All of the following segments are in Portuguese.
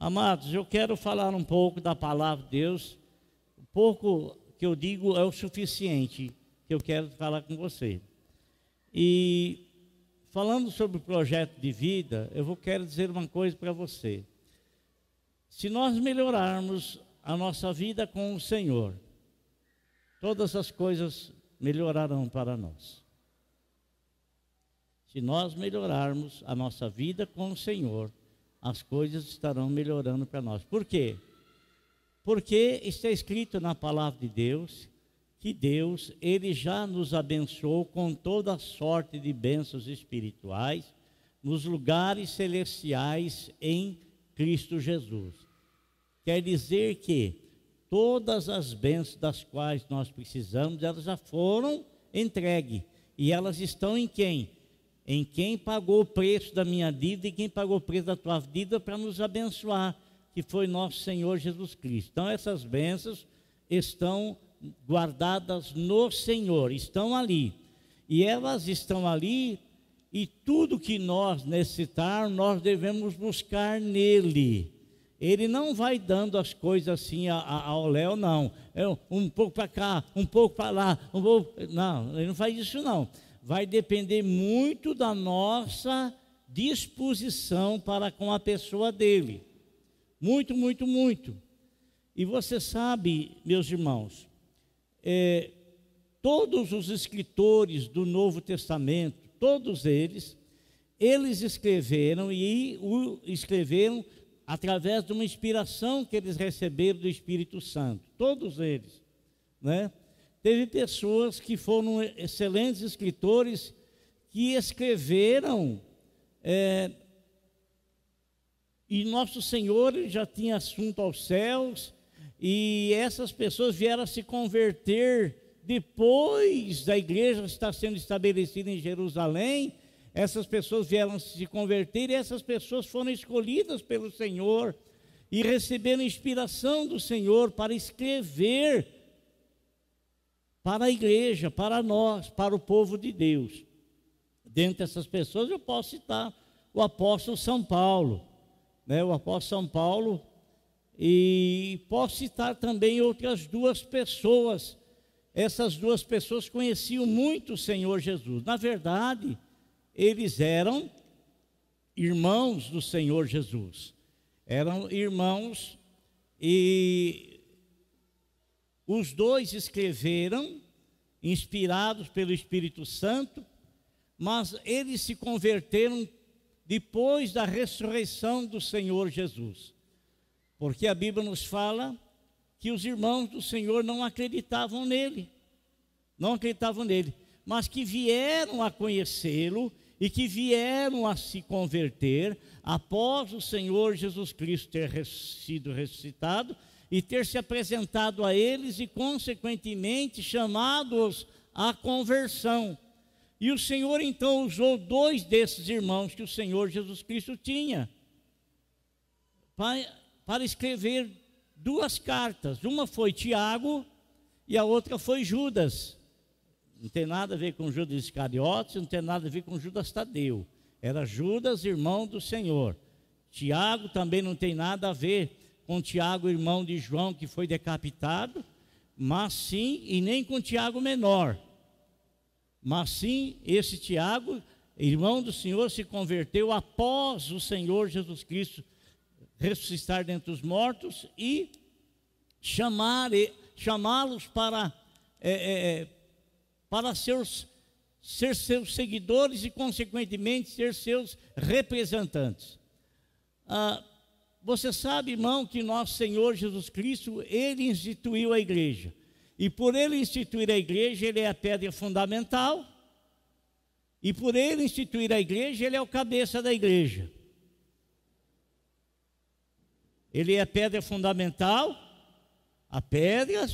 Amados, eu quero falar um pouco da palavra de Deus. O pouco que eu digo é o suficiente que eu quero falar com você. E falando sobre o projeto de vida, eu vou quero dizer uma coisa para você. Se nós melhorarmos a nossa vida com o Senhor, todas as coisas melhorarão para nós. Se nós melhorarmos a nossa vida com o Senhor, as coisas estarão melhorando para nós. Por quê? Porque está escrito na palavra de Deus que Deus, ele já nos abençoou com toda sorte de bênçãos espirituais nos lugares celestiais em Cristo Jesus. Quer dizer que todas as bênçãos das quais nós precisamos, elas já foram entregues. E elas estão em quem? Em quem pagou o preço da minha dívida e quem pagou o preço da tua dívida para nos abençoar, que foi nosso Senhor Jesus Cristo. Então essas bênçãos estão guardadas no Senhor, estão ali. E elas estão ali e tudo que nós necessitar, nós devemos buscar nele. Ele não vai dando as coisas assim ao Léo, não. É um pouco para cá, um pouco para lá. Um pouco... Não, ele não faz isso, não. Vai depender muito da nossa disposição para com a pessoa dele. Muito, muito, muito. E você sabe, meus irmãos, é, todos os escritores do Novo Testamento, todos eles, eles escreveram e o escreveram através de uma inspiração que eles receberam do Espírito Santo, todos eles, né? Teve pessoas que foram excelentes escritores que escreveram é, e nosso Senhor já tinha assunto aos céus e essas pessoas vieram se converter depois da igreja estar sendo estabelecida em Jerusalém. Essas pessoas vieram se converter e essas pessoas foram escolhidas pelo Senhor e receberam inspiração do Senhor para escrever para a igreja, para nós, para o povo de Deus. Dentre essas pessoas eu posso citar o apóstolo São Paulo, né? o apóstolo São Paulo, e posso citar também outras duas pessoas. Essas duas pessoas conheciam muito o Senhor Jesus. Na verdade, eles eram irmãos do Senhor Jesus. Eram irmãos e os dois escreveram, inspirados pelo Espírito Santo, mas eles se converteram depois da ressurreição do Senhor Jesus. Porque a Bíblia nos fala que os irmãos do Senhor não acreditavam nele, não acreditavam nele, mas que vieram a conhecê-lo e que vieram a se converter após o Senhor Jesus Cristo ter sido ressuscitado e ter se apresentado a eles e, consequentemente, chamado-os à conversão. E o Senhor então usou dois desses irmãos que o Senhor Jesus Cristo tinha para, para escrever duas cartas. Uma foi Tiago e a outra foi Judas. Não tem nada a ver com Judas Iscariotes, não tem nada a ver com Judas Tadeu. Era Judas, irmão do Senhor. Tiago também não tem nada a ver com Tiago, irmão de João, que foi decapitado, mas sim, e nem com Tiago menor. Mas sim, esse Tiago, irmão do Senhor, se converteu após o Senhor Jesus Cristo ressuscitar dentre os mortos e chamar, chamá-los para é, é, para seus, ser seus seguidores e, consequentemente, ser seus representantes. Ah, você sabe, irmão, que nosso Senhor Jesus Cristo, Ele instituiu a igreja. E por Ele instituir a igreja, Ele é a pedra fundamental. E por Ele instituir a igreja, Ele é o cabeça da igreja. Ele é a pedra fundamental, a pedra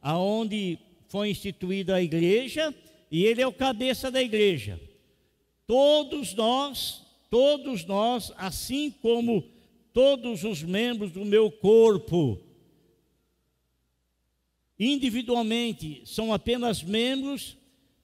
aonde foi instituída a igreja e ele é o cabeça da igreja. Todos nós, todos nós, assim como todos os membros do meu corpo, individualmente são apenas membros,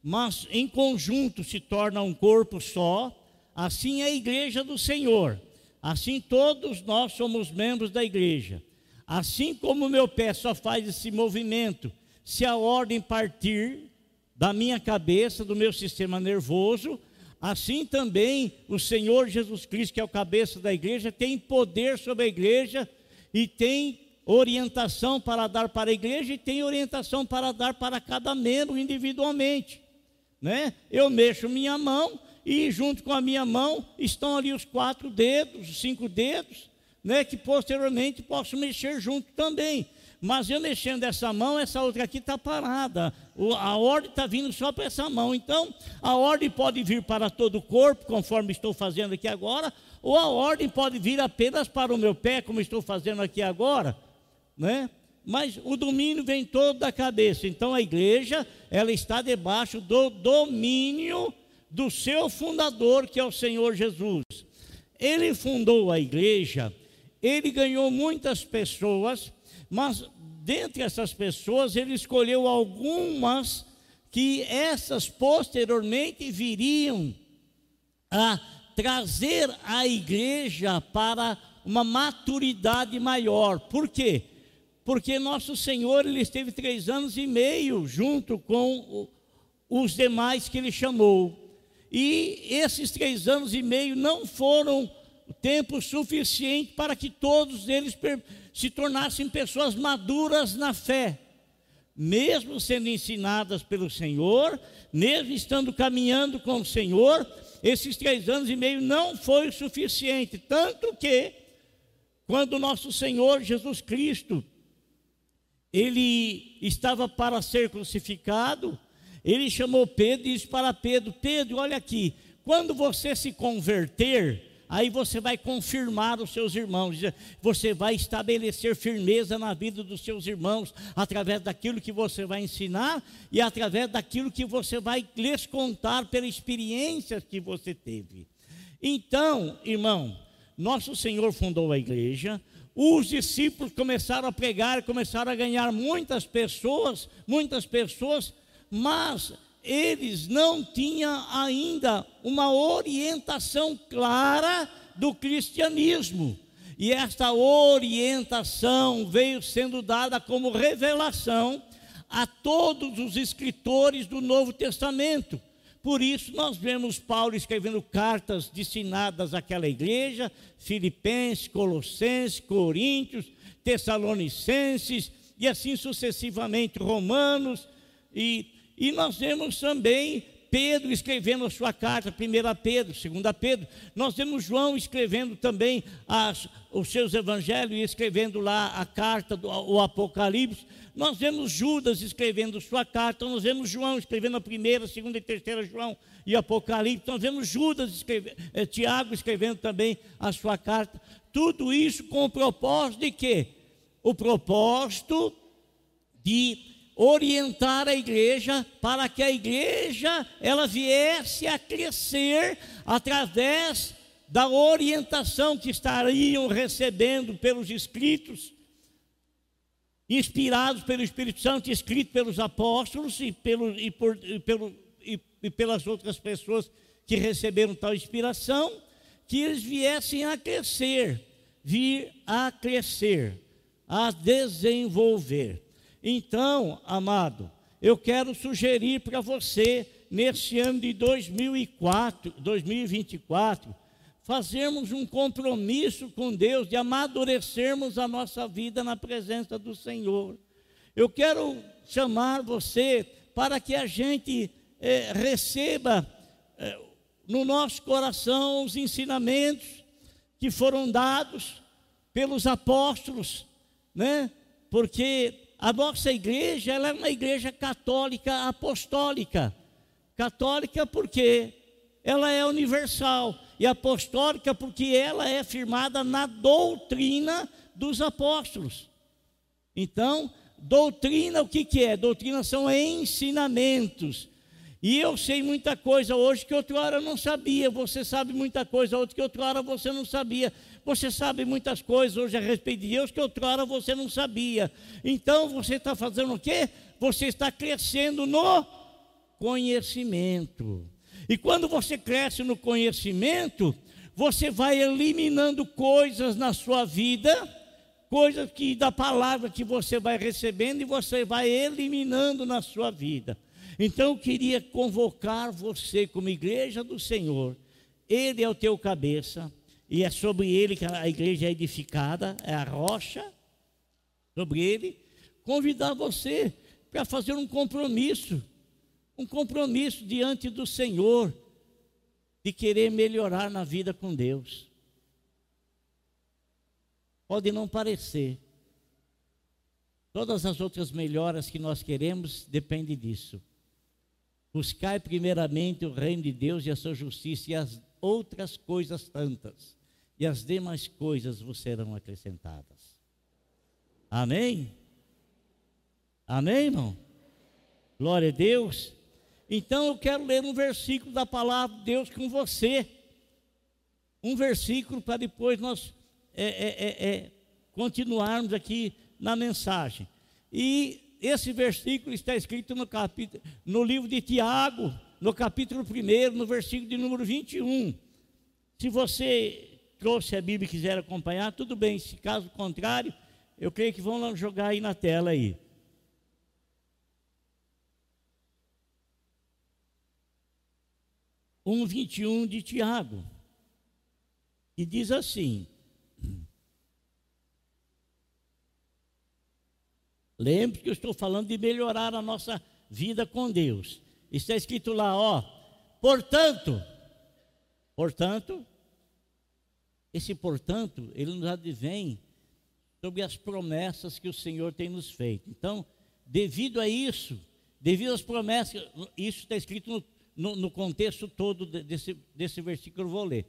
mas em conjunto se torna um corpo só, assim é a igreja do Senhor. Assim todos nós somos membros da igreja. Assim como o meu pé só faz esse movimento, se a ordem partir da minha cabeça, do meu sistema nervoso, assim também o Senhor Jesus Cristo, que é o cabeça da igreja, tem poder sobre a igreja e tem orientação para dar para a igreja e tem orientação para dar para cada membro individualmente, né? Eu mexo minha mão e junto com a minha mão estão ali os quatro dedos, os cinco dedos, né? Que posteriormente posso mexer junto também. Mas eu mexendo essa mão, essa outra aqui está parada. A ordem está vindo só para essa mão. Então, a ordem pode vir para todo o corpo, conforme estou fazendo aqui agora, ou a ordem pode vir apenas para o meu pé, como estou fazendo aqui agora né? Mas o domínio vem todo da cabeça. Então a igreja, ela está debaixo do domínio do seu fundador, que é o Senhor Jesus. Ele fundou a igreja, ele ganhou muitas pessoas, mas dentre essas pessoas ele escolheu algumas que essas posteriormente viriam a trazer a igreja para uma maturidade maior. Por quê? porque nosso Senhor ele esteve três anos e meio junto com os demais que ele chamou. E esses três anos e meio não foram tempo suficiente para que todos eles se tornassem pessoas maduras na fé. Mesmo sendo ensinadas pelo Senhor, mesmo estando caminhando com o Senhor, esses três anos e meio não foi suficiente. Tanto que, quando nosso Senhor Jesus Cristo ele estava para ser crucificado, ele chamou Pedro e disse para Pedro: Pedro, olha aqui, quando você se converter, aí você vai confirmar os seus irmãos, você vai estabelecer firmeza na vida dos seus irmãos, através daquilo que você vai ensinar e através daquilo que você vai lhes contar pela experiência que você teve. Então, irmão, nosso Senhor fundou a igreja, os discípulos começaram a pregar, começaram a ganhar muitas pessoas, muitas pessoas, mas eles não tinham ainda uma orientação clara do cristianismo. E esta orientação veio sendo dada como revelação a todos os escritores do Novo Testamento. Por isso, nós vemos Paulo escrevendo cartas destinadas àquela igreja, Filipenses, Colossenses, Coríntios, Tessalonicenses, e assim sucessivamente, Romanos, e, e nós vemos também Pedro escrevendo a sua carta, 1 Pedro, 2 Pedro, nós vemos João escrevendo também as, os seus evangelhos e escrevendo lá a carta do o Apocalipse, nós vemos Judas escrevendo sua carta, nós vemos João escrevendo a primeira, segunda e terceira João e Apocalipse, nós vemos Judas escrevendo, eh, Tiago escrevendo também a sua carta. Tudo isso com o propósito de quê? O propósito de orientar a igreja para que a igreja ela viesse a crescer através da orientação que estariam recebendo pelos escritos inspirados pelo Espírito Santo, escrito pelos apóstolos e, pelo, e, por, e, pelo, e, pelas outras pessoas que receberam tal inspiração, que eles viessem a crescer, vir a crescer, a desenvolver. Então, amado, eu quero sugerir para você, nesse ano de 2004, 2024, fazermos um compromisso com Deus, de amadurecermos a nossa vida na presença do Senhor. Eu quero chamar você para que a gente é, receba é, no nosso coração os ensinamentos que foram dados pelos apóstolos, né? Porque a nossa igreja ela é uma igreja católica apostólica. Católica porque ela é universal e apostólica porque ela é firmada na doutrina dos apóstolos. Então, doutrina, o que, que é? Doutrina são ensinamentos. E eu sei muita coisa hoje que outra hora eu não sabia. Você sabe muita coisa hoje que outra hora você não sabia. Você sabe muitas coisas hoje a respeito de Deus que outra hora você não sabia. Então você está fazendo o quê? Você está crescendo no conhecimento. E quando você cresce no conhecimento, você vai eliminando coisas na sua vida, coisas que da palavra que você vai recebendo e você vai eliminando na sua vida. Então eu queria convocar você como igreja do Senhor. Ele é o teu cabeça e é sobre ele que a igreja é edificada, é a rocha sobre ele. Convidar você para fazer um compromisso, um compromisso diante do Senhor de querer melhorar na vida com Deus. Pode não parecer. Todas as outras melhoras que nós queremos depende disso. Buscai primeiramente o reino de Deus e a sua justiça e as outras coisas tantas, e as demais coisas vos serão acrescentadas. Amém? Amém, irmão? Glória a Deus. Então eu quero ler um versículo da palavra de Deus com você. Um versículo para depois nós é, é, é, é, continuarmos aqui na mensagem. E esse versículo está escrito no, capítulo, no livro de Tiago, no capítulo 1, no versículo de número 21. Se você trouxe a Bíblia e quiser acompanhar, tudo bem. Se caso contrário, eu creio que vão jogar aí na tela aí. 1,21 de Tiago. E diz assim: Lembre que eu estou falando de melhorar a nossa vida com Deus. Está escrito lá, ó. Portanto, portanto, esse portanto, ele nos advém sobre as promessas que o Senhor tem nos feito. Então, devido a isso, devido às promessas, isso está escrito no no, no contexto todo desse, desse versículo eu vou ler.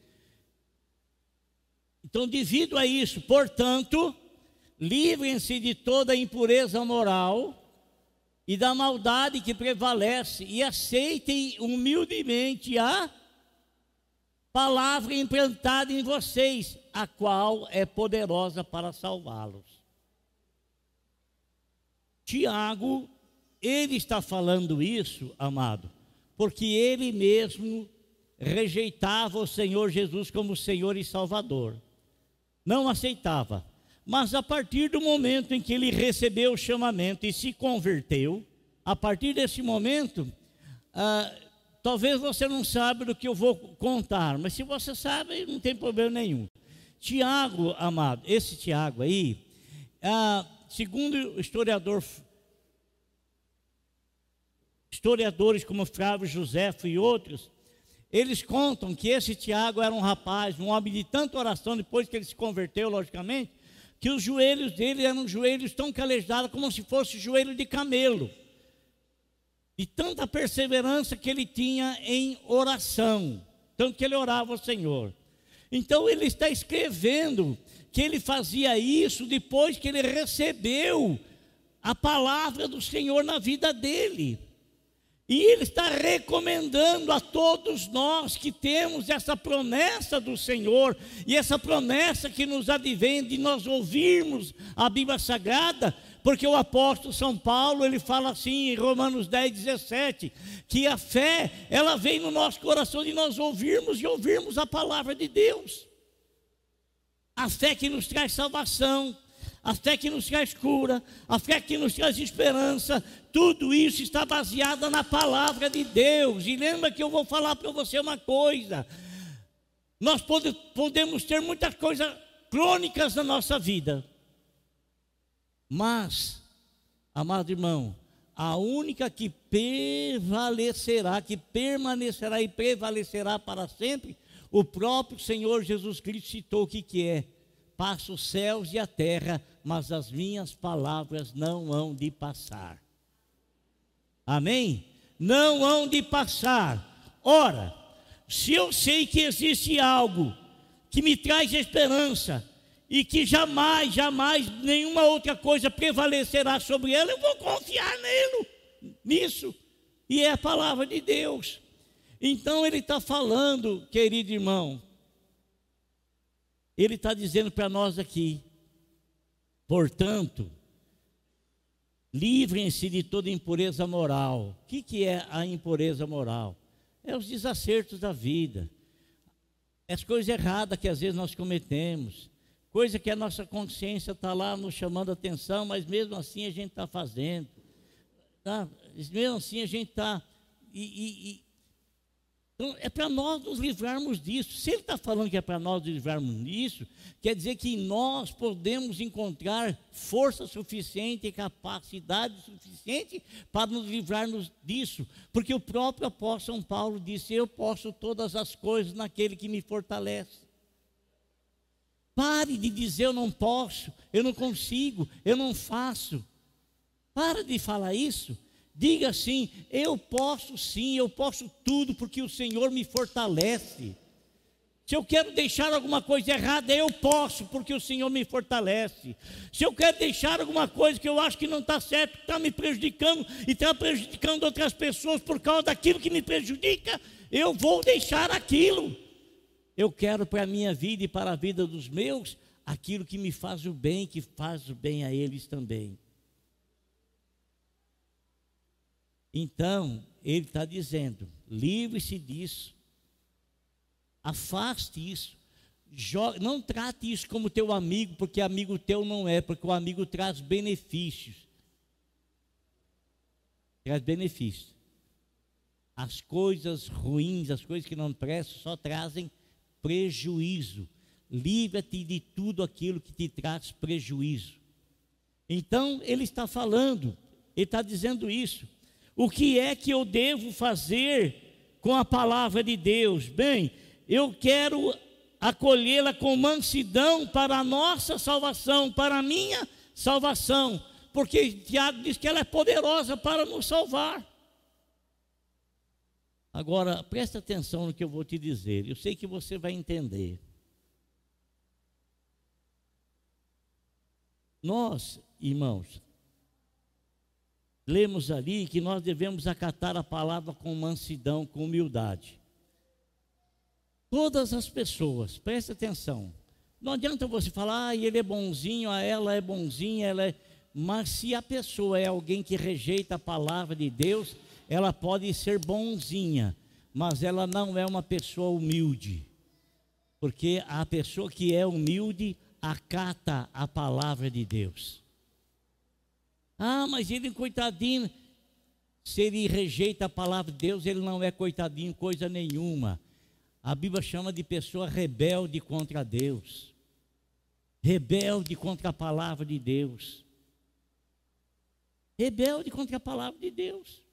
Então, devido a isso, portanto, livrem-se de toda impureza moral e da maldade que prevalece e aceitem humildemente a palavra implantada em vocês, a qual é poderosa para salvá-los. Tiago, ele está falando isso, amado, porque ele mesmo rejeitava o Senhor Jesus como Senhor e Salvador. Não aceitava. Mas a partir do momento em que ele recebeu o chamamento e se converteu, a partir desse momento, ah, talvez você não saiba do que eu vou contar, mas se você sabe, não tem problema nenhum. Tiago, amado, esse Tiago aí, ah, segundo historiador historiadores como Flávio Josefo e outros, eles contam que esse Tiago era um rapaz, um homem de tanta oração, depois que ele se converteu, logicamente, que os joelhos dele eram joelhos tão calejados como se fosse joelho de camelo. E tanta perseverança que ele tinha em oração, tanto que ele orava ao Senhor. Então ele está escrevendo que ele fazia isso depois que ele recebeu a palavra do Senhor na vida dele. E ele está recomendando a todos nós que temos essa promessa do Senhor, e essa promessa que nos advém de nós ouvirmos a Bíblia Sagrada, porque o apóstolo São Paulo, ele fala assim em Romanos 10, 17, que a fé, ela vem no nosso coração de nós ouvirmos e ouvirmos a palavra de Deus. A fé que nos traz salvação, a fé que nos traz cura, a fé que nos traz esperança, tudo isso está baseado na palavra de Deus. E lembra que eu vou falar para você uma coisa: nós pode, podemos ter muitas coisas crônicas na nossa vida, mas, amado irmão, a única que prevalecerá, que permanecerá e prevalecerá para sempre, o próprio Senhor Jesus Cristo citou o que, que é Passa os céus e a terra, mas as minhas palavras não hão de passar. Amém? Não hão de passar. Ora, se eu sei que existe algo que me traz esperança e que jamais, jamais nenhuma outra coisa prevalecerá sobre ela, eu vou confiar nele, nisso. E é a palavra de Deus. Então ele está falando, querido irmão, ele está dizendo para nós aqui, portanto, livrem-se de toda impureza moral. O que, que é a impureza moral? É os desacertos da vida, as coisas erradas que às vezes nós cometemos, coisa que a nossa consciência está lá nos chamando atenção, mas mesmo assim a gente está fazendo. Tá? Mesmo assim a gente está. E, e, então é para nós nos livrarmos disso. Se ele está falando que é para nós nos livrarmos disso, quer dizer que nós podemos encontrar força suficiente e capacidade suficiente para nos livrarmos disso. Porque o próprio apóstolo São Paulo disse: Eu posso todas as coisas naquele que me fortalece. Pare de dizer eu não posso, eu não consigo, eu não faço. Para de falar isso. Diga assim: eu posso sim, eu posso tudo, porque o Senhor me fortalece. Se eu quero deixar alguma coisa errada, eu posso, porque o Senhor me fortalece. Se eu quero deixar alguma coisa que eu acho que não está certo, está me prejudicando e está prejudicando outras pessoas por causa daquilo que me prejudica, eu vou deixar aquilo. Eu quero para a minha vida e para a vida dos meus aquilo que me faz o bem, que faz o bem a eles também. Então, ele está dizendo: livre-se disso, afaste isso, jogue, não trate isso como teu amigo, porque amigo teu não é, porque o amigo traz benefícios. Traz benefícios. As coisas ruins, as coisas que não prestam, só trazem prejuízo. Livra-te de tudo aquilo que te traz prejuízo. Então, ele está falando, ele está dizendo isso. O que é que eu devo fazer com a palavra de Deus? Bem, eu quero acolhê-la com mansidão para a nossa salvação, para a minha salvação, porque Tiago diz que ela é poderosa para nos salvar. Agora, preste atenção no que eu vou te dizer, eu sei que você vai entender. Nós, irmãos, lemos ali que nós devemos acatar a palavra com mansidão, com humildade. Todas as pessoas, preste atenção. Não adianta você falar, ah, ele é bonzinho, a ela é bonzinha, ela é. Mas se a pessoa é alguém que rejeita a palavra de Deus, ela pode ser bonzinha, mas ela não é uma pessoa humilde. Porque a pessoa que é humilde acata a palavra de Deus. Ah, mas ele coitadinho, se ele rejeita a palavra de Deus, ele não é coitadinho coisa nenhuma. A Bíblia chama de pessoa rebelde contra Deus. Rebelde contra a palavra de Deus. Rebelde contra a palavra de Deus.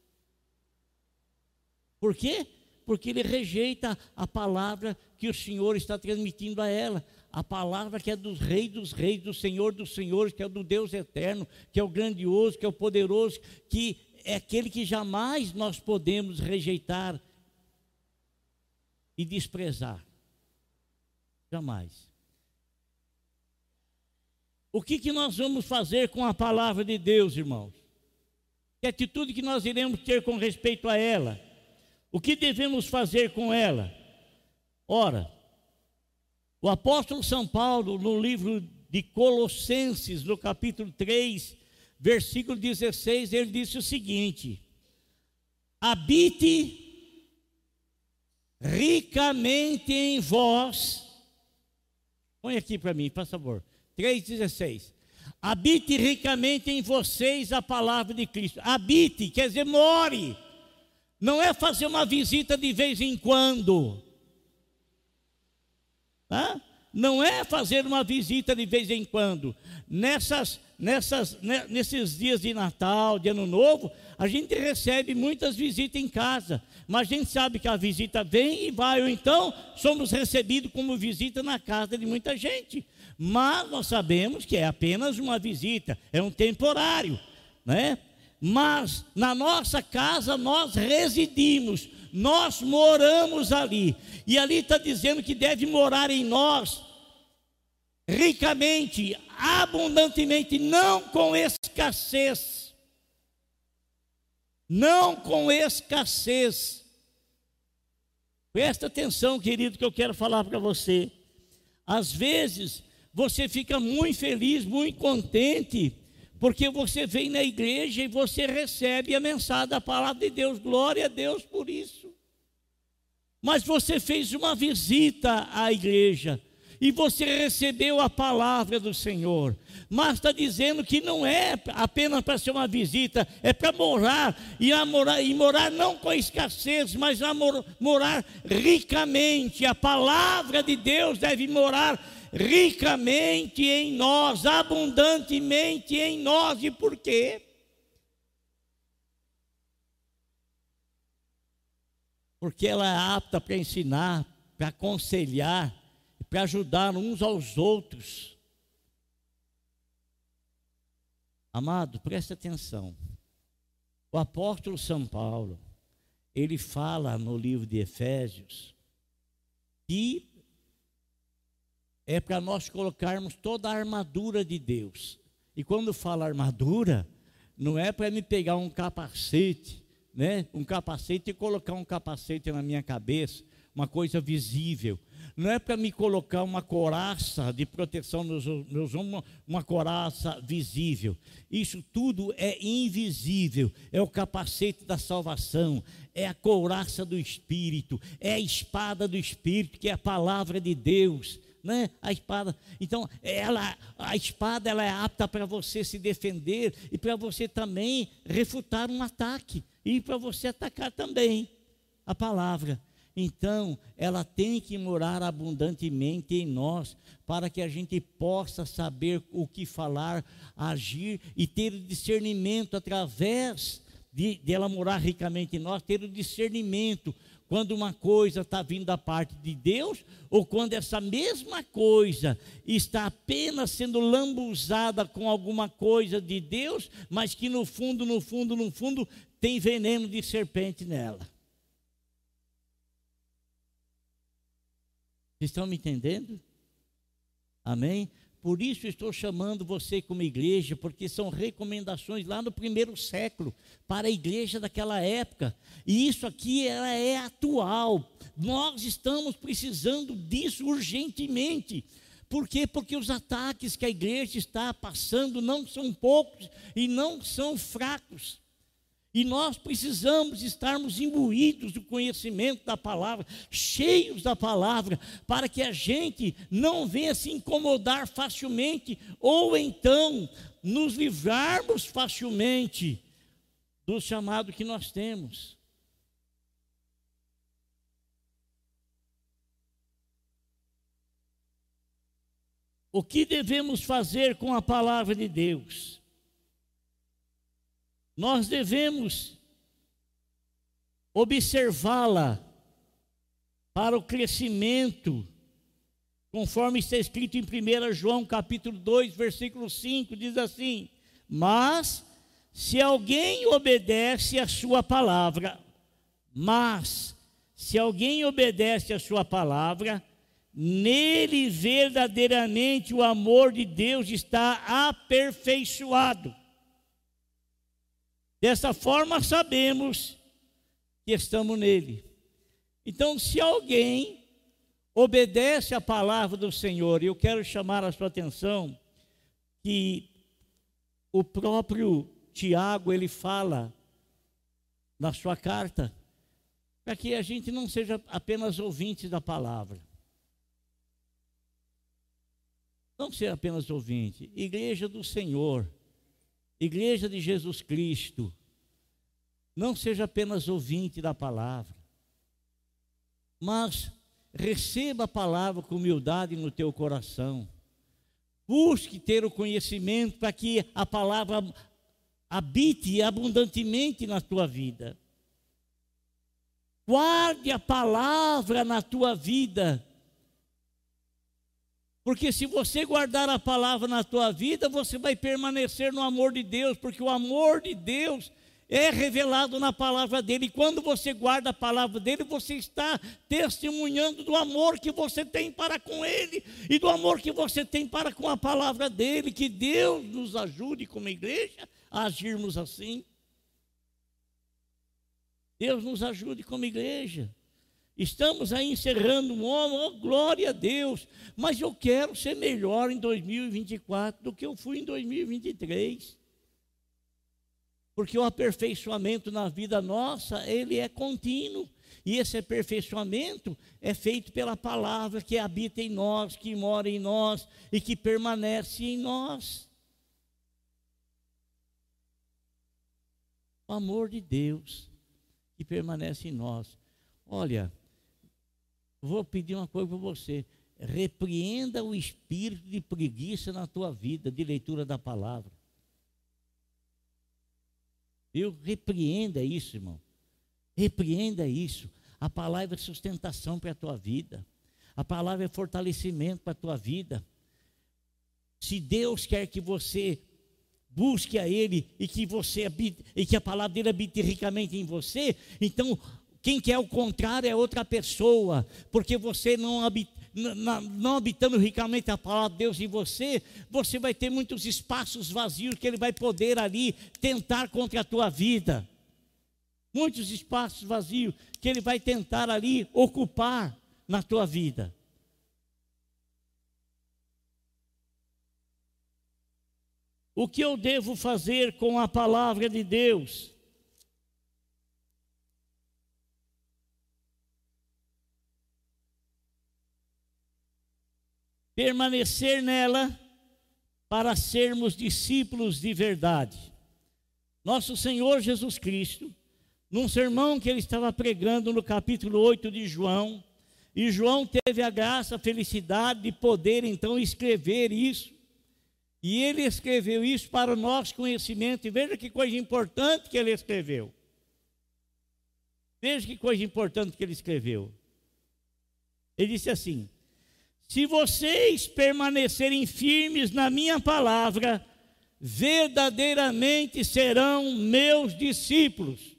Por quê? Porque ele rejeita a palavra que o Senhor está transmitindo a ela. A palavra que é dos reis dos reis, do Senhor dos senhores, que é do Deus eterno, que é o grandioso, que é o poderoso, que é aquele que jamais nós podemos rejeitar e desprezar. Jamais. O que, que nós vamos fazer com a palavra de Deus, irmãos? Que atitude que nós iremos ter com respeito a ela? O que devemos fazer com ela? Ora, o apóstolo São Paulo, no livro de Colossenses, no capítulo 3, versículo 16, ele disse o seguinte: Habite ricamente em vós. Põe aqui para mim, por favor. 3,16. Habite ricamente em vocês a palavra de Cristo. Habite, quer dizer, more não é fazer uma visita de vez em quando. Não é fazer uma visita de vez em quando. Nessas, nessas, nesses dias de Natal, de Ano Novo, a gente recebe muitas visitas em casa. Mas a gente sabe que a visita vem e vai, ou então somos recebidos como visita na casa de muita gente. Mas nós sabemos que é apenas uma visita, é um temporário, né? Mas na nossa casa nós residimos, nós moramos ali, e ali está dizendo que deve morar em nós ricamente, abundantemente, não com escassez. Não com escassez. Presta atenção, querido, que eu quero falar para você. Às vezes, você fica muito feliz, muito contente porque você vem na igreja e você recebe a mensagem da palavra de Deus. Glória a Deus por isso. mas você fez uma visita à igreja e você recebeu a palavra do Senhor. Mas está dizendo que não é apenas para ser uma visita, é para morar e, morar e morar não com escassez, mas a morar ricamente. A palavra de Deus deve morar ricamente em nós, abundantemente em nós. E por quê? Porque ela é apta para ensinar, para aconselhar, para ajudar uns aos outros. Amado, preste atenção. O apóstolo São Paulo, ele fala no livro de Efésios que é para nós colocarmos toda a armadura de Deus. E quando fala armadura, não é para me pegar um capacete, né? Um capacete e colocar um capacete na minha cabeça, uma coisa visível não é para me colocar uma coraça de proteção nos meus ombros, uma coraça visível. Isso tudo é invisível, é o capacete da salvação, é a couraça do Espírito, é a espada do Espírito, que é a palavra de Deus. Né? A espada, então, ela, a espada ela é apta para você se defender e para você também refutar um ataque e para você atacar também a palavra. Então, ela tem que morar abundantemente em nós, para que a gente possa saber o que falar, agir e ter o discernimento através de, de ela morar ricamente em nós, ter o discernimento quando uma coisa está vindo da parte de Deus, ou quando essa mesma coisa está apenas sendo lambuzada com alguma coisa de Deus, mas que no fundo, no fundo, no fundo, tem veneno de serpente nela. Vocês estão me entendendo? Amém? Por isso estou chamando você como igreja, porque são recomendações lá no primeiro século para a igreja daquela época. E isso aqui ela é atual. Nós estamos precisando disso urgentemente. Por quê? Porque os ataques que a igreja está passando não são poucos e não são fracos. E nós precisamos estarmos imbuídos do conhecimento da palavra, cheios da palavra, para que a gente não venha se incomodar facilmente, ou então nos livrarmos facilmente do chamado que nós temos. O que devemos fazer com a palavra de Deus? Nós devemos observá-la para o crescimento, conforme está escrito em 1 João capítulo 2, versículo 5, diz assim: Mas se alguém obedece a sua palavra, mas se alguém obedece a sua palavra, nele verdadeiramente o amor de Deus está aperfeiçoado. Dessa forma sabemos que estamos nele. Então, se alguém obedece à palavra do Senhor, eu quero chamar a sua atenção que o próprio Tiago ele fala na sua carta para que a gente não seja apenas ouvinte da palavra. Não ser apenas ouvinte, igreja do Senhor Igreja de Jesus Cristo, não seja apenas ouvinte da palavra, mas receba a palavra com humildade no teu coração. Busque ter o conhecimento para que a palavra habite abundantemente na tua vida. Guarde a palavra na tua vida porque se você guardar a palavra na tua vida, você vai permanecer no amor de Deus, porque o amor de Deus é revelado na palavra dele. E quando você guarda a palavra dele, você está testemunhando do amor que você tem para com ele e do amor que você tem para com a palavra dele. Que Deus nos ajude como igreja a agirmos assim. Deus nos ajude como igreja. Estamos aí encerrando um ano, oh, glória a Deus, mas eu quero ser melhor em 2024 do que eu fui em 2023. Porque o aperfeiçoamento na vida nossa, ele é contínuo. E esse aperfeiçoamento é feito pela palavra que habita em nós, que mora em nós e que permanece em nós. O amor de Deus que permanece em nós. Olha, vou pedir uma coisa para você. Repreenda o espírito de preguiça na tua vida, de leitura da palavra. Eu repreenda isso, irmão. Repreenda isso. A palavra é sustentação para a tua vida. A palavra é fortalecimento para a tua vida. Se Deus quer que você busque a Ele e que você habite, e que a palavra dele habite ricamente em você, então quem quer o contrário é outra pessoa, porque você não não habitando ricamente a palavra de Deus em você, você vai ter muitos espaços vazios que Ele vai poder ali tentar contra a tua vida muitos espaços vazios que ele vai tentar ali ocupar na tua vida. O que eu devo fazer com a palavra de Deus? Permanecer nela para sermos discípulos de verdade. Nosso Senhor Jesus Cristo num sermão que ele estava pregando no capítulo 8 de João, e João teve a graça, a felicidade de poder então escrever isso. E ele escreveu isso para o nosso conhecimento, e veja que coisa importante que ele escreveu. Veja que coisa importante que ele escreveu. Ele disse assim: Se vocês permanecerem firmes na minha palavra, verdadeiramente serão meus discípulos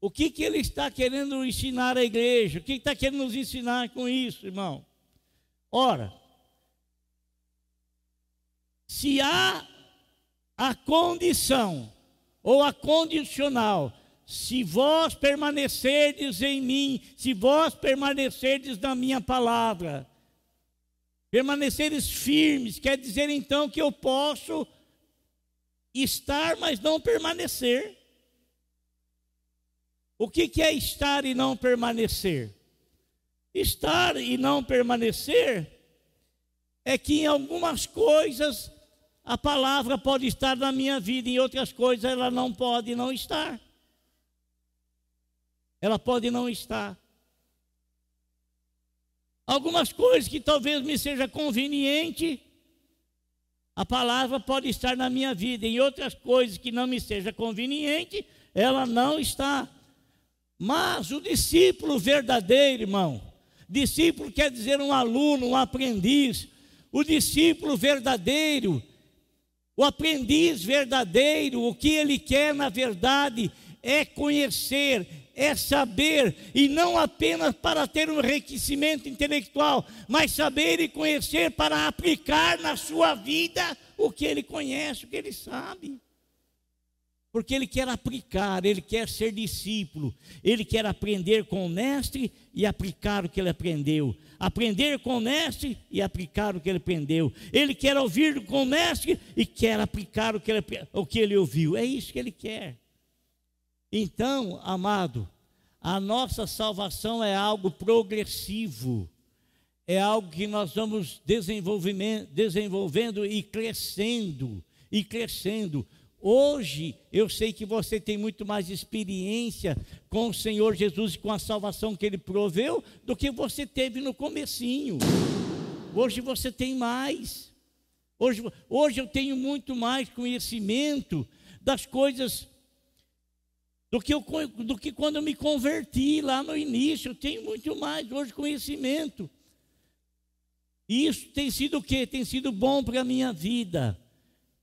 o que, que ele está querendo ensinar à igreja? O que está querendo nos ensinar com isso, irmão? Ora, se há a condição ou a condicional, se vós permanecerdes em mim, se vós permanecerdes na minha palavra, permanecerdes firmes, quer dizer então que eu posso estar, mas não permanecer. O que, que é estar e não permanecer? Estar e não permanecer é que em algumas coisas a palavra pode estar na minha vida, em outras coisas ela não pode não estar. Ela pode não estar. Algumas coisas que talvez me seja conveniente, a palavra pode estar na minha vida, em outras coisas que não me seja conveniente, ela não está. Mas o discípulo verdadeiro, irmão, discípulo quer dizer um aluno, um aprendiz. O discípulo verdadeiro, o aprendiz verdadeiro, o que ele quer na verdade é conhecer, é saber, e não apenas para ter um enriquecimento intelectual, mas saber e conhecer para aplicar na sua vida o que ele conhece, o que ele sabe porque ele quer aplicar, ele quer ser discípulo, ele quer aprender com o mestre e aplicar o que ele aprendeu. Aprender com o mestre e aplicar o que ele aprendeu. Ele quer ouvir com o mestre e quer aplicar o que ele, o que ele ouviu. É isso que ele quer. Então, amado, a nossa salvação é algo progressivo, é algo que nós vamos desenvolvendo e crescendo, e crescendo. Hoje eu sei que você tem muito mais experiência com o Senhor Jesus e com a salvação que Ele proveu do que você teve no comecinho. Hoje você tem mais. Hoje, hoje eu tenho muito mais conhecimento das coisas do que, eu, do que quando eu me converti lá no início. Eu tenho muito mais hoje conhecimento. E isso tem sido o quê? Tem sido bom para a minha vida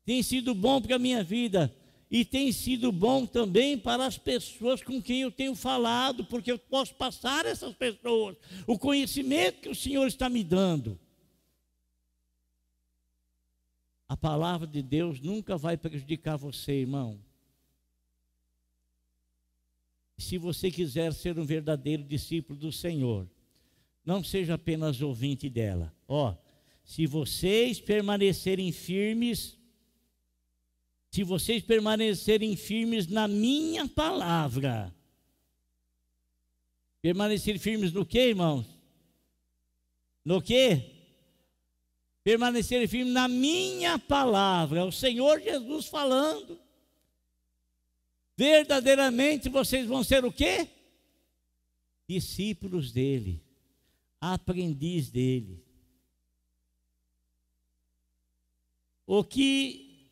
tem sido bom para a minha vida e tem sido bom também para as pessoas com quem eu tenho falado, porque eu posso passar essas pessoas o conhecimento que o Senhor está me dando. A palavra de Deus nunca vai prejudicar você, irmão. Se você quiser ser um verdadeiro discípulo do Senhor, não seja apenas ouvinte dela. Ó, se vocês permanecerem firmes se vocês permanecerem firmes na minha palavra, Permanecer firmes no que, irmãos? No que? Permanecer firmes na minha palavra. O Senhor Jesus falando. Verdadeiramente vocês vão ser o quê? Discípulos dele, aprendiz dele. O que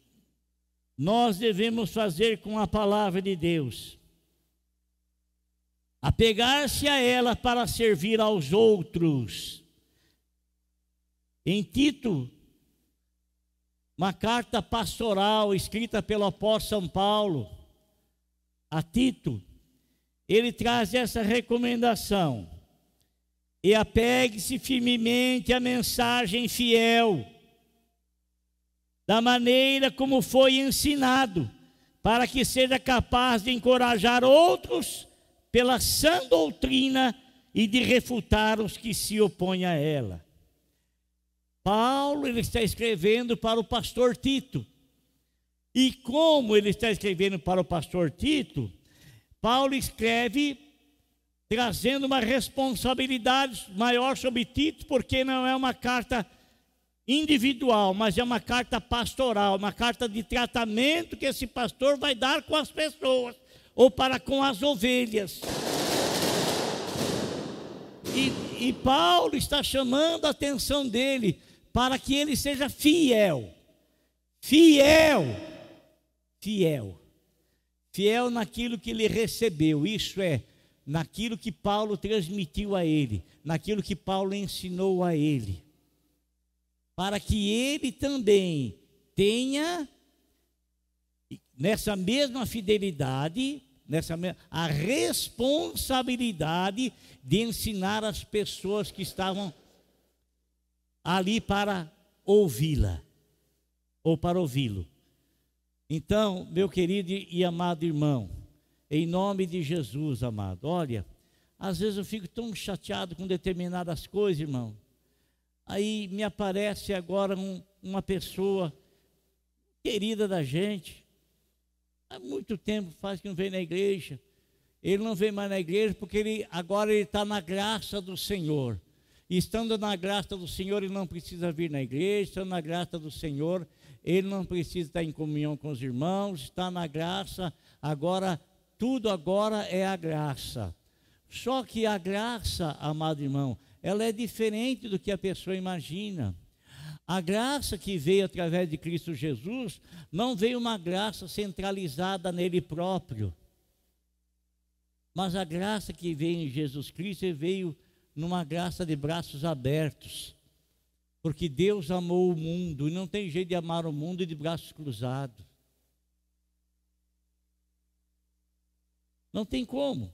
nós devemos fazer com a palavra de Deus? Apegar-se a ela para servir aos outros. Em Tito, uma carta pastoral escrita pelo apóstolo São Paulo, a Tito, ele traz essa recomendação. E apegue-se firmemente à mensagem fiel, da maneira como foi ensinado, para que seja capaz de encorajar outros pela sã doutrina e de refutar os que se opõem a ela. Paulo ele está escrevendo para o pastor Tito. E como ele está escrevendo para o pastor Tito, Paulo escreve trazendo uma responsabilidade maior sobre Tito, porque não é uma carta individual, mas é uma carta pastoral, uma carta de tratamento que esse pastor vai dar com as pessoas ou para com as ovelhas. E, e Paulo está chamando a atenção dele para que ele seja fiel. Fiel fiel. Fiel naquilo que ele recebeu, isso é, naquilo que Paulo transmitiu a ele, naquilo que Paulo ensinou a ele. Para que ele também tenha nessa mesma fidelidade, nessa a responsabilidade de ensinar as pessoas que estavam ali para ouvi-la ou para ouvi-lo. Então, meu querido e amado irmão, em nome de Jesus, amado, olha, às vezes eu fico tão chateado com determinadas coisas, irmão. Aí me aparece agora um, uma pessoa querida da gente. Há muito tempo faz que não vem na igreja. Ele não vem mais na igreja porque ele agora ele está na graça do Senhor. Estando na graça do Senhor, ele não precisa vir na igreja, estando na graça do Senhor, ele não precisa estar em comunhão com os irmãos, está na graça, agora, tudo agora é a graça. Só que a graça, amado irmão, ela é diferente do que a pessoa imagina. A graça que veio através de Cristo Jesus não veio uma graça centralizada nele próprio. Mas a graça que veio em Jesus Cristo veio numa graça de braços abertos. Porque Deus amou o mundo e não tem jeito de amar o mundo de braços cruzados. Não tem como.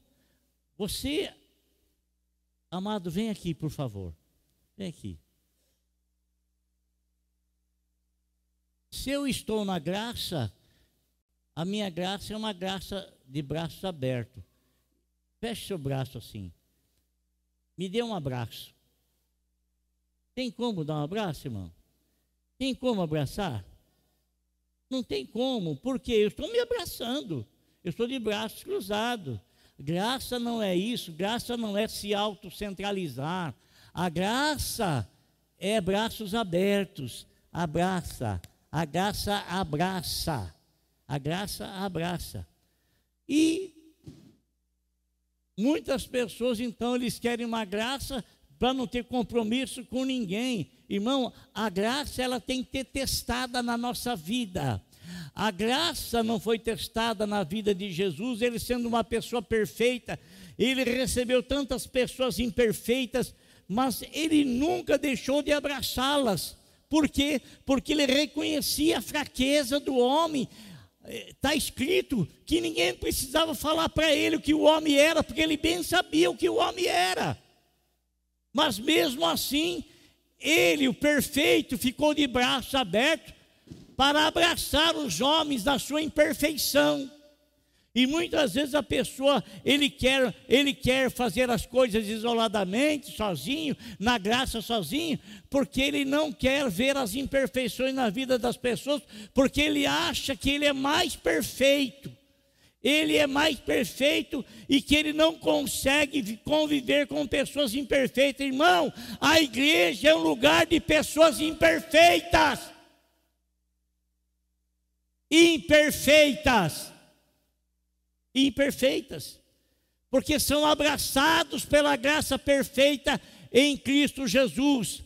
Você, amado, vem aqui, por favor. Vem aqui. Se eu estou na graça, a minha graça é uma graça de braços abertos. Feche seu braço assim. Me dê um abraço. Tem como dar um abraço, irmão? Tem como abraçar? Não tem como, porque eu estou me abraçando, eu estou de braços cruzados. Graça não é isso, graça não é se autocentralizar. A graça é braços abertos, abraça. A graça abraça. A graça abraça. E muitas pessoas, então, eles querem uma graça para não ter compromisso com ninguém. Irmão, a graça ela tem que ter testada na nossa vida. A graça não foi testada na vida de Jesus, ele sendo uma pessoa perfeita, ele recebeu tantas pessoas imperfeitas, mas ele nunca deixou de abraçá-las. Por quê? Porque ele reconhecia a fraqueza do homem. Está escrito que ninguém precisava falar para ele o que o homem era, porque ele bem sabia o que o homem era. Mas mesmo assim, ele, o perfeito, ficou de braços abertos para abraçar os homens na sua imperfeição. E muitas vezes a pessoa, ele quer, ele quer fazer as coisas isoladamente, sozinho, na graça sozinho, porque ele não quer ver as imperfeições na vida das pessoas, porque ele acha que ele é mais perfeito. ele é mais perfeito e que ele não consegue conviver com pessoas imperfeitas. Irmão, a igreja é um lugar de pessoas imperfeitas. Imperfeitas. Imperfeitas. Porque são abraçados pela graça perfeita em Cristo Jesus.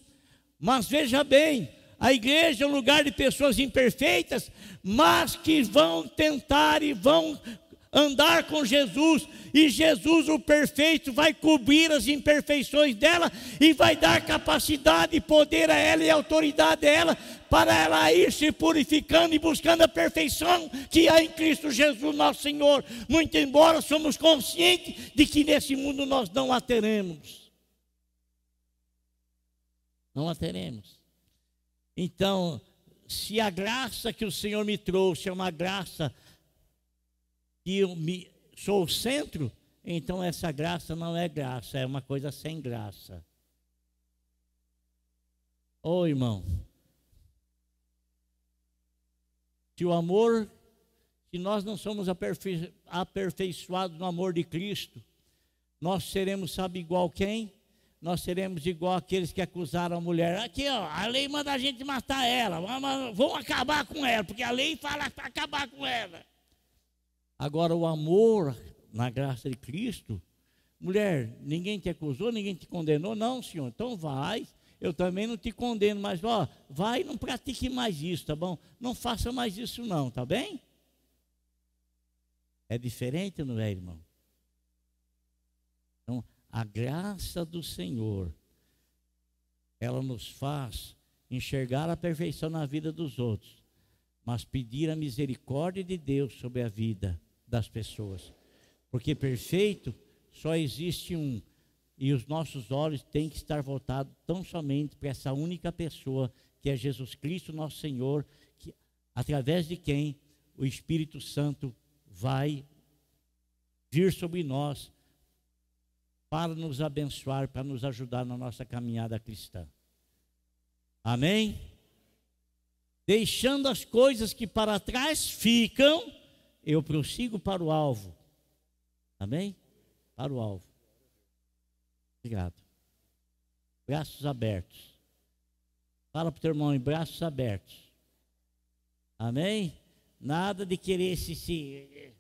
Mas veja bem, a igreja é um lugar de pessoas imperfeitas, mas que vão tentar e vão andar com Jesus, e Jesus, o perfeito, vai cobrir as imperfeições dela e vai dar capacidade e poder a ela e autoridade a ela para ela ir se purificando e buscando a perfeição que há em Cristo Jesus, nosso Senhor. Muito embora somos conscientes de que nesse mundo nós não a teremos. Não a teremos. Então, se a graça que o Senhor me trouxe é uma graça que eu me, sou o centro, então essa graça não é graça, é uma coisa sem graça. Ô oh, irmão, se o amor, se nós não somos aperfei, aperfeiçoados no amor de Cristo, nós seremos, sabe, igual quem? Nós seremos igual aqueles que acusaram a mulher. Aqui, ó, a lei manda a gente matar ela, vamos acabar com ela, porque a lei fala para acabar com ela. Agora, o amor na graça de Cristo, mulher, ninguém te acusou, ninguém te condenou, não, senhor. Então vai, eu também não te condeno, mas ó, vai e não pratique mais isso, tá bom? Não faça mais isso, não, tá bem? É diferente, não é, irmão? Então, a graça do Senhor, ela nos faz enxergar a perfeição na vida dos outros, mas pedir a misericórdia de Deus sobre a vida das pessoas. Porque perfeito só existe um. E os nossos olhos têm que estar voltados tão somente para essa única pessoa, que é Jesus Cristo, nosso Senhor, que, através de quem o Espírito Santo vai vir sobre nós para nos abençoar, para nos ajudar na nossa caminhada cristã. Amém? Deixando as coisas que para trás ficam eu prossigo para o alvo. Amém? Para o alvo. Obrigado. Braços abertos. Fala para o teu irmão em braços abertos. Amém? Nada de querer se, se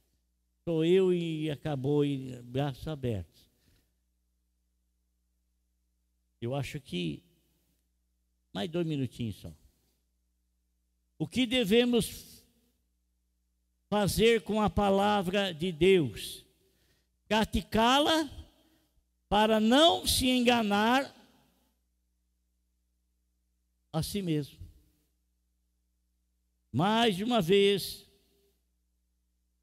sou eu e acabou e braços abertos. Eu acho que mais dois minutinhos só. O que devemos fazer com a palavra de Deus, praticá-la para não se enganar a si mesmo. Mais uma vez,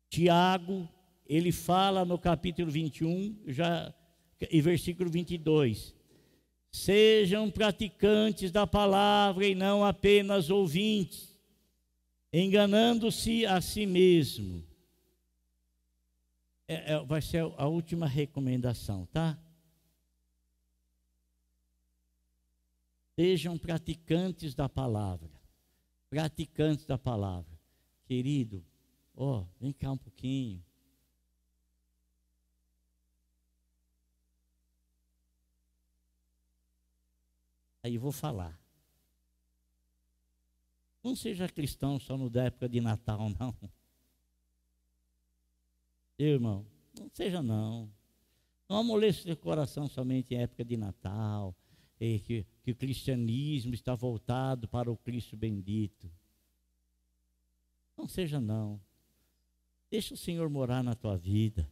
Tiago, ele fala no capítulo 21, já, e versículo 22. Sejam praticantes da palavra e não apenas ouvintes enganando-se a si mesmo. É, é, vai ser a última recomendação, tá? Sejam praticantes da palavra. Praticantes da palavra. Querido, ó, oh, vem cá um pouquinho. Aí eu vou falar. Não seja cristão só no da época de Natal, não. Irmão, não seja não. Não amoleça seu coração somente em época de Natal, que, que o cristianismo está voltado para o Cristo bendito. Não seja não. Deixa o Senhor morar na tua vida.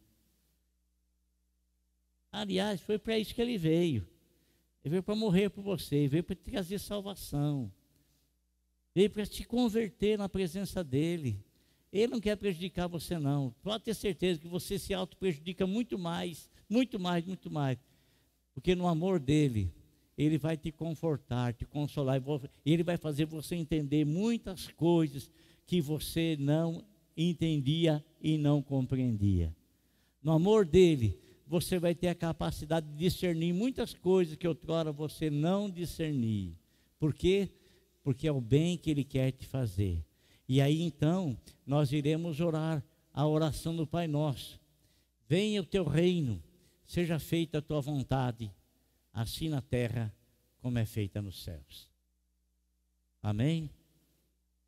Aliás, foi para isso que ele veio. Ele veio para morrer por você, ele veio para trazer salvação. Veio para te converter na presença dele. Ele não quer prejudicar você, não. Pode ter certeza que você se auto-prejudica muito mais, muito mais, muito mais. Porque no amor dele, ele vai te confortar, te consolar. E ele vai fazer você entender muitas coisas que você não entendia e não compreendia. No amor dele, você vai ter a capacidade de discernir muitas coisas que outrora você não discernia. Por quê? Porque é o bem que Ele quer te fazer. E aí então nós iremos orar a oração do Pai Nosso. Venha o teu reino, seja feita a tua vontade, assim na terra como é feita nos céus. Amém?